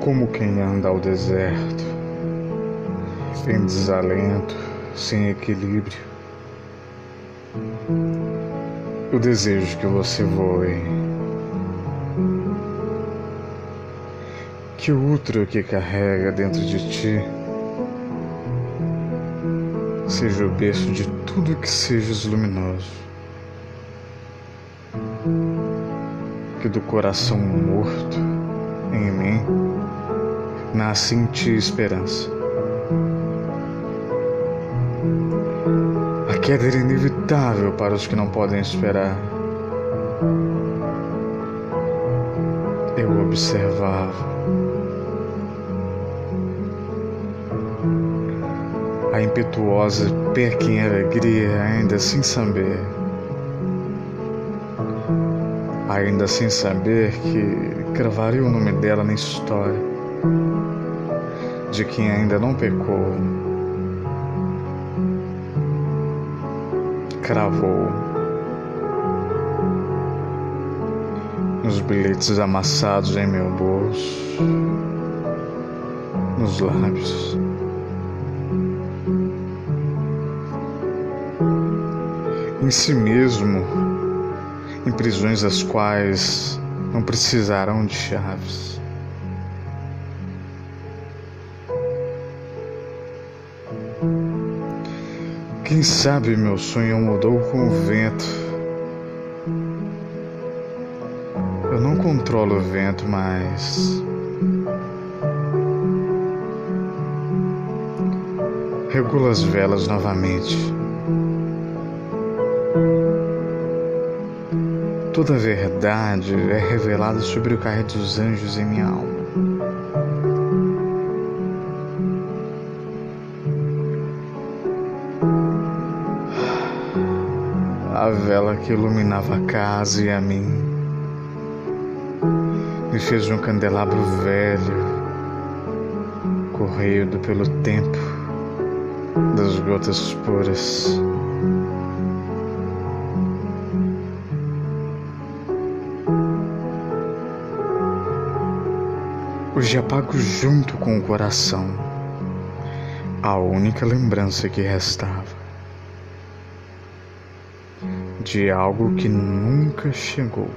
como quem anda ao deserto, em desalento, sem equilíbrio. Eu desejo que você voe, que o útero que carrega dentro de ti seja o berço de tudo que seja luminoso, que do coração morto em mim nasce em ti esperança. A queda era inevitável para os que não podem esperar. Eu observava. A impetuosa pequena alegria, ainda sem saber. Ainda sem saber que gravaria o nome dela na história de quem ainda não pecou cravou nos bilhetes amassados em meu bolso, nos lábios. Em si mesmo, em prisões as quais não precisarão de chaves. Quem sabe meu sonho mudou com o vento. Eu não controlo o vento, mas. Regulo as velas novamente. Toda a verdade é revelada sobre o cair dos anjos em minha alma. a vela que iluminava a casa e a mim. Me fez um candelabro velho, corrido pelo tempo das gotas puras. Hoje apago junto com o coração a única lembrança que restava de algo que nunca chegou.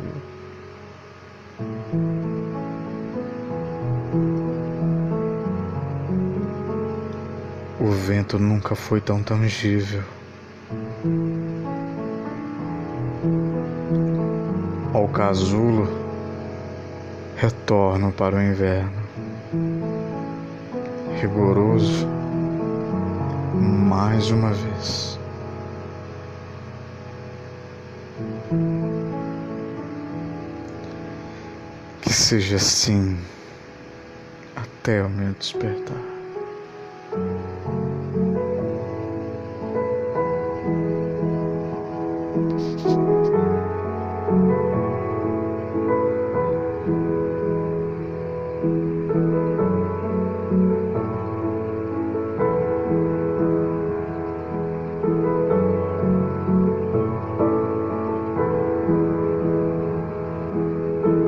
O vento nunca foi tão tangível. Ao casulo, retorno para o inverno. Rigoroso, mais uma vez. Que seja assim até o meu despertar.